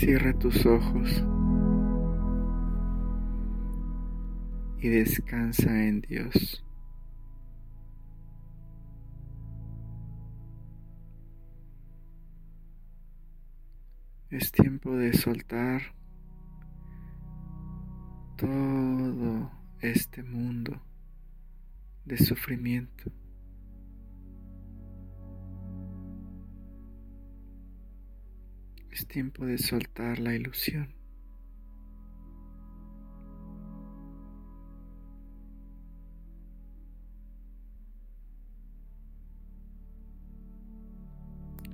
Cierra tus ojos y descansa en Dios. Es tiempo de soltar todo este mundo de sufrimiento. Es tiempo de soltar la ilusión.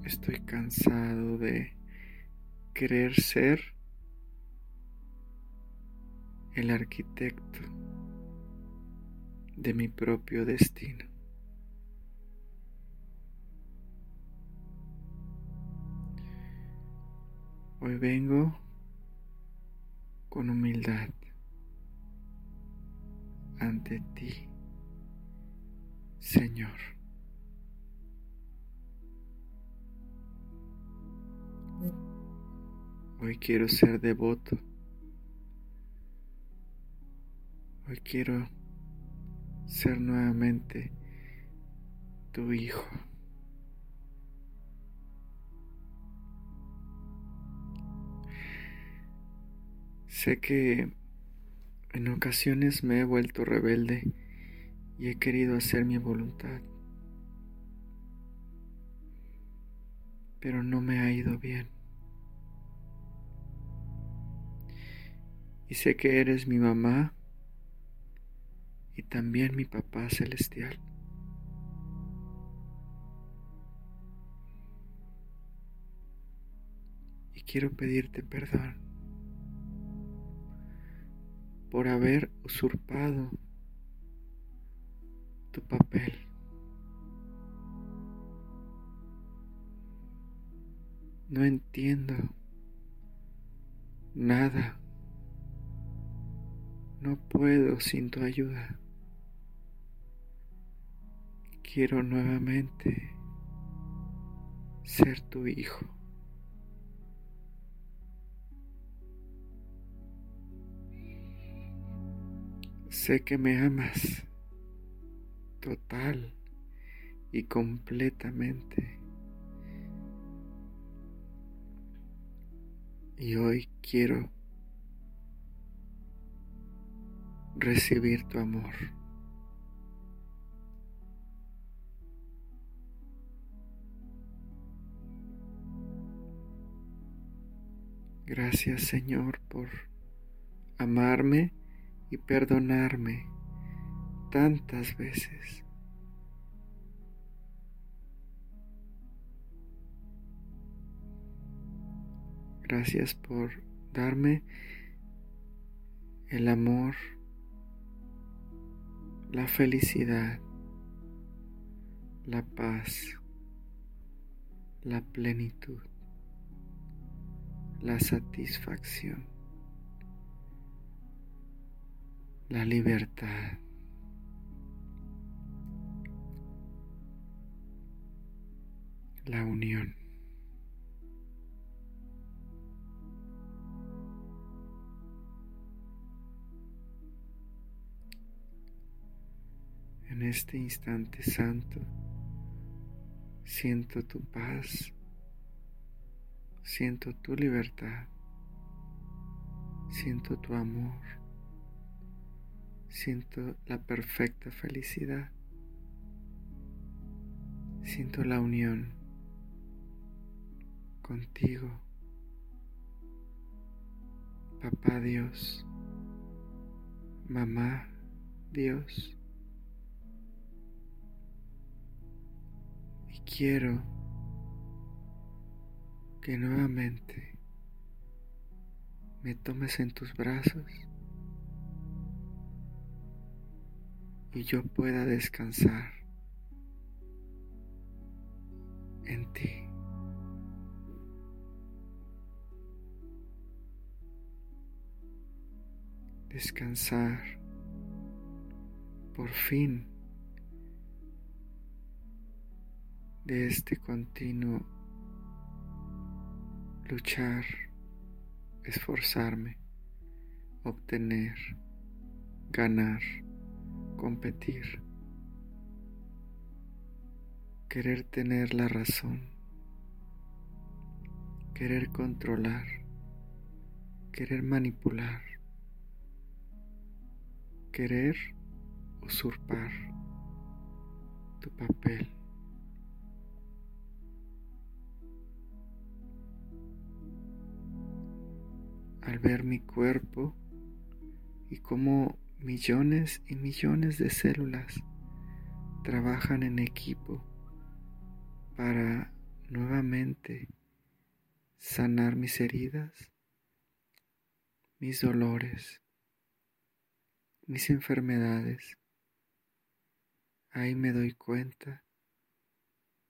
Estoy cansado de querer ser el arquitecto de mi propio destino. Hoy vengo con humildad ante ti, Señor. Hoy quiero ser devoto. Hoy quiero ser nuevamente tu hijo. Sé que en ocasiones me he vuelto rebelde y he querido hacer mi voluntad, pero no me ha ido bien. Y sé que eres mi mamá y también mi papá celestial. Y quiero pedirte perdón por haber usurpado tu papel. No entiendo nada. No puedo sin tu ayuda. Quiero nuevamente ser tu hijo. Sé que me amas total y completamente. Y hoy quiero recibir tu amor. Gracias Señor por amarme y perdonarme tantas veces. Gracias por darme el amor, la felicidad, la paz, la plenitud, la satisfacción. La libertad. La unión. En este instante santo siento tu paz, siento tu libertad, siento tu amor siento la perfecta felicidad. Siento la unión contigo, papá Dios, mamá Dios. Y quiero que nuevamente me tomes en tus brazos y yo pueda descansar en ti. Descansar. Por fin. De este continuo luchar esforzarme, obtener, ganar, competir, querer tener la razón, querer controlar, querer manipular, querer usurpar tu papel. Al ver mi cuerpo y cómo millones y millones de células trabajan en equipo para nuevamente sanar mis heridas, mis dolores, mis enfermedades. Ahí me doy cuenta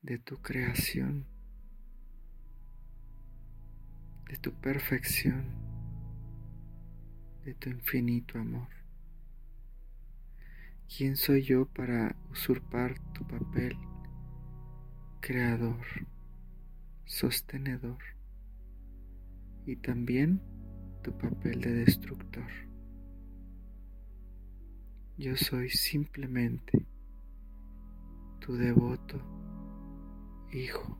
de tu creación, de tu perfección, de tu infinito amor. ¿Quién soy yo para usurpar tu papel? creador, sostenedor y también tu papel de destructor. Yo soy simplemente tu devoto hijo.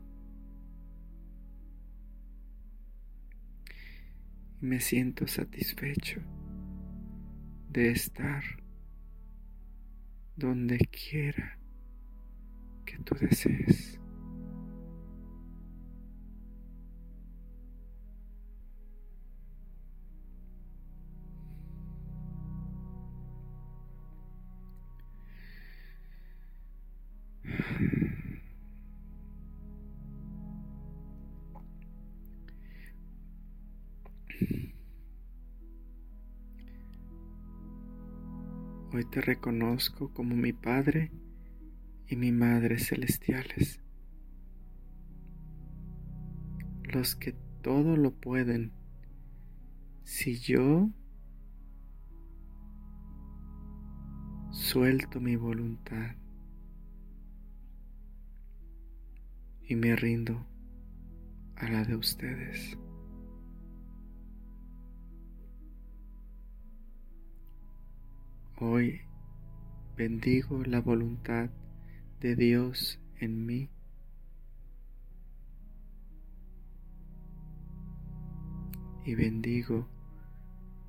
Y me siento satisfecho de estar donde quiera que tú desees. Hoy te reconozco como mi Padre y mi Madre celestiales, los que todo lo pueden. Si yo suelto mi voluntad y me rindo a la de ustedes. Hoy bendigo la voluntad de Dios en mí. Y bendigo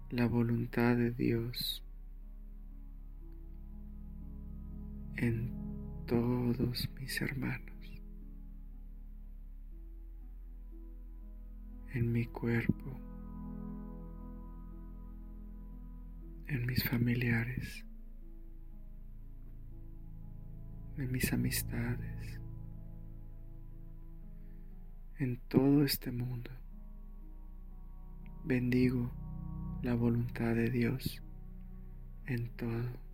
la voluntad de Dios en todos mis hermanos, en mi cuerpo. En mis familiares, en mis amistades, en todo este mundo. Bendigo la voluntad de Dios en todo.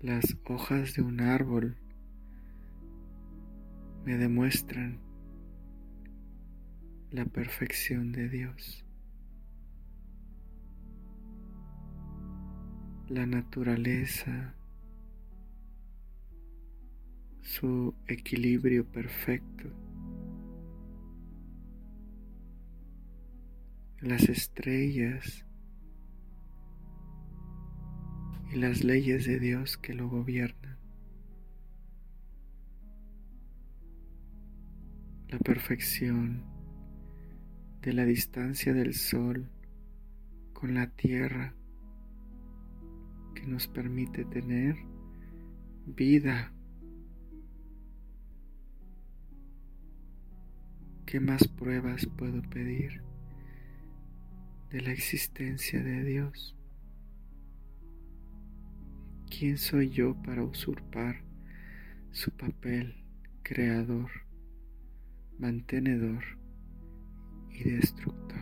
Las hojas de un árbol me demuestran la perfección de Dios. La naturaleza, su equilibrio perfecto. Las estrellas y las leyes de Dios que lo gobiernan. La perfección de la distancia del Sol con la Tierra que nos permite tener vida. ¿Qué más pruebas puedo pedir de la existencia de Dios? ¿Quién soy yo para usurpar su papel creador? Mantenedor y destructor.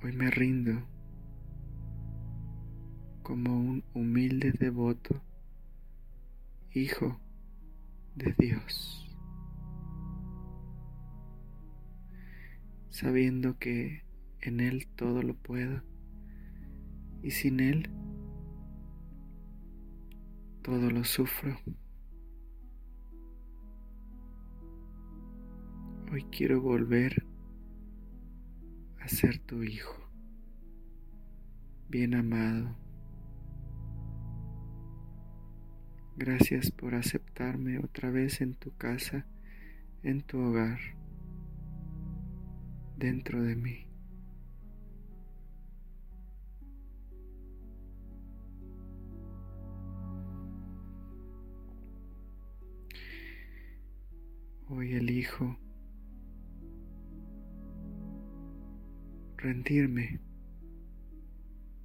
Hoy me rindo como un humilde devoto, hijo de Dios, sabiendo que en Él todo lo puedo y sin Él todo lo sufro. Hoy quiero volver a ser tu hijo, bien amado. Gracias por aceptarme otra vez en tu casa, en tu hogar, dentro de mí. Hoy elijo rendirme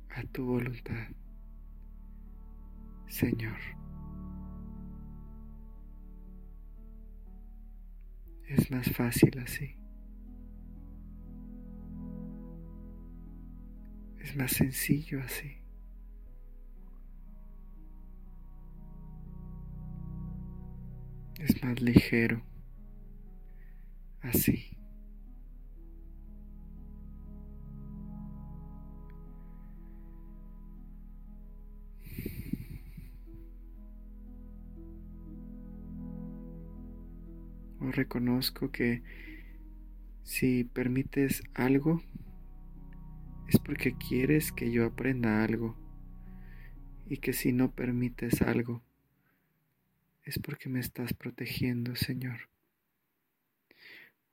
a tu voluntad, Señor. Es más fácil así. Es más sencillo así. Es más ligero así. Hoy reconozco que si permites algo, es porque quieres que yo aprenda algo. Y que si no permites algo, es porque me estás protegiendo, Señor.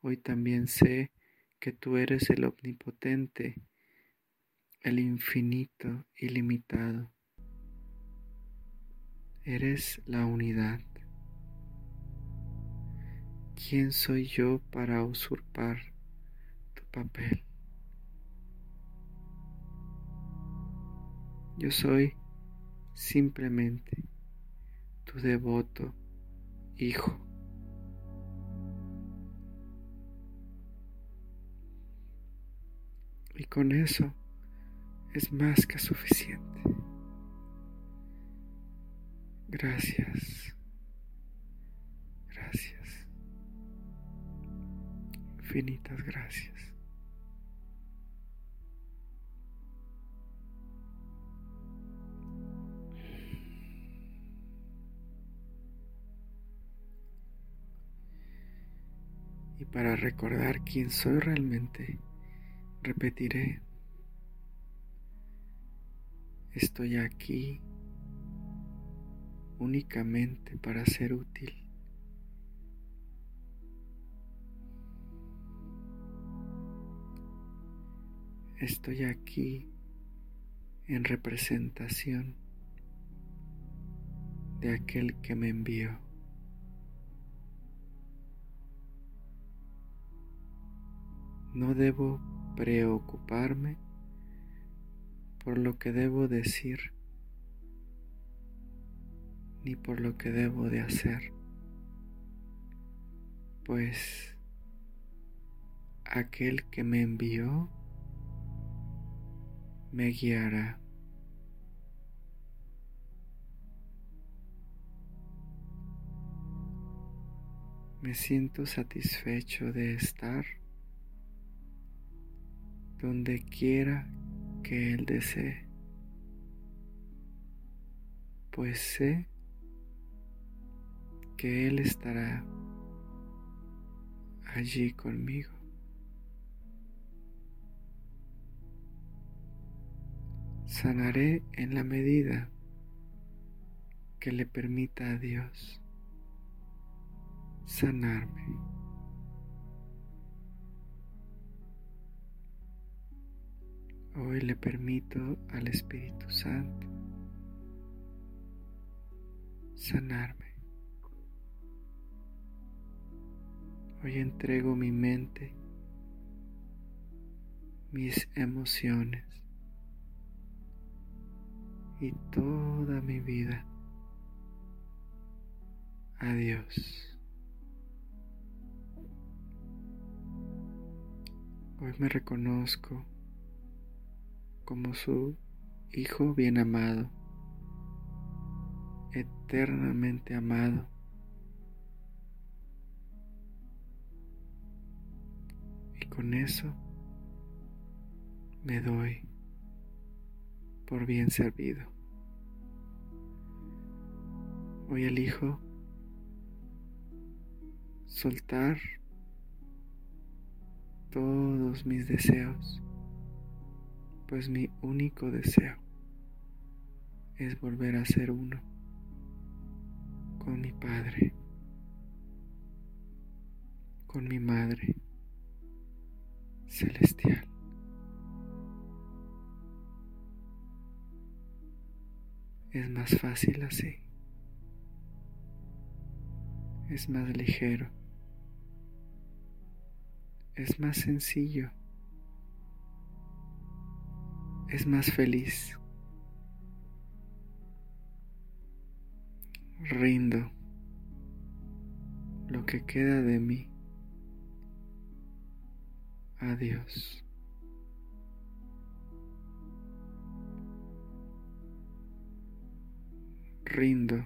Hoy también sé que tú eres el omnipotente, el infinito, ilimitado. Eres la unidad. ¿Quién soy yo para usurpar tu papel? Yo soy simplemente tu devoto hijo. Y con eso es más que suficiente. Gracias. Gracias. Infinitas gracias. Y para recordar quién soy realmente, Repetiré, estoy aquí únicamente para ser útil. Estoy aquí en representación de aquel que me envió. No debo preocuparme por lo que debo decir ni por lo que debo de hacer, pues aquel que me envió me guiará. Me siento satisfecho de estar donde quiera que Él desee, pues sé que Él estará allí conmigo. Sanaré en la medida que le permita a Dios sanarme. Hoy le permito al Espíritu Santo sanarme. Hoy entrego mi mente, mis emociones y toda mi vida a Dios. Hoy me reconozco como su Hijo bien amado, eternamente amado. Y con eso me doy por bien servido. Hoy elijo soltar todos mis deseos, pues mi único deseo es volver a ser uno con mi Padre, con mi Madre celestial. Es más fácil así. Es más ligero. Es más sencillo. Es más feliz. Rindo lo que queda de mí a Dios. rindo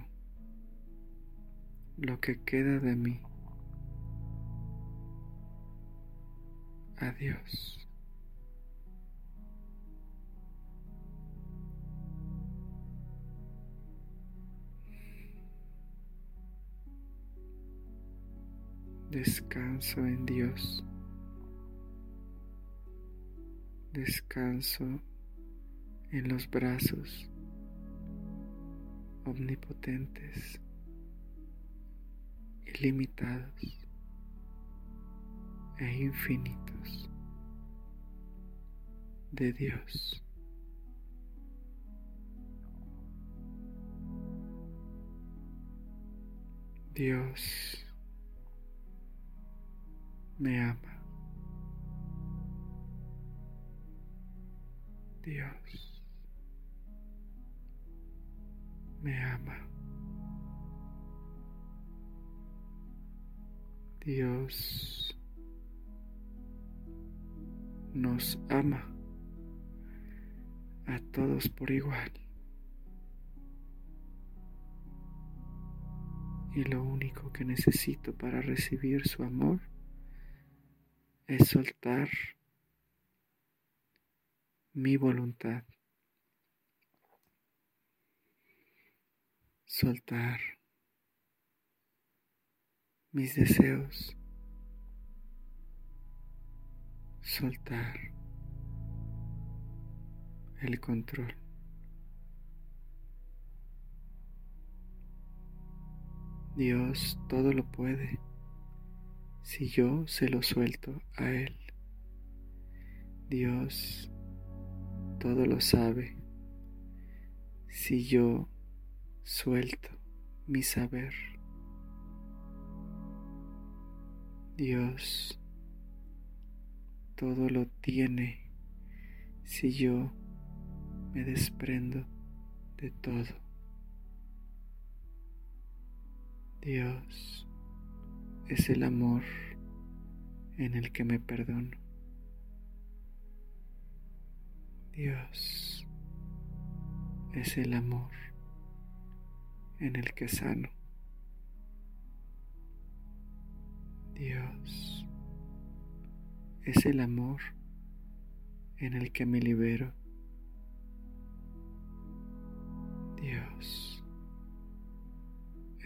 lo que queda de mí a Descanso en Dios. Descanso en los brazos omnipotentes, ilimitados e infinitos de Dios. Dios me ama. Dios me ama. Dios nos ama a todos por igual. Y lo único que necesito para recibir su amor es soltar mi voluntad. Soltar mis deseos, soltar el control. Dios todo lo puede si yo se lo suelto a Él. Dios todo lo sabe si yo suelto mi saber. Dios todo lo tiene si yo me desprendo de todo. Dios es el amor en el que me perdono. Dios es el amor en el que sano. Dios es el amor en el que me libero. Dios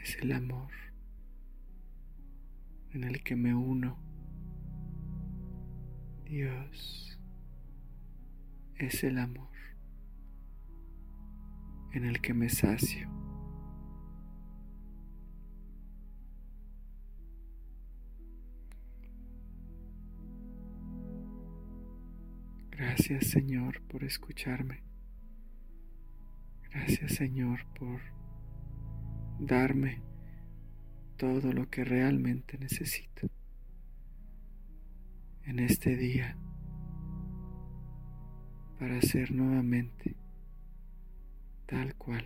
es el amor en el que me uno. Dios es el amor en el que me sacio. Gracias Señor por escucharme. Gracias Señor por darme todo lo que realmente necesito en este día para ser nuevamente tal cual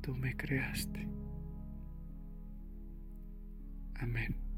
tú me creaste. Amén.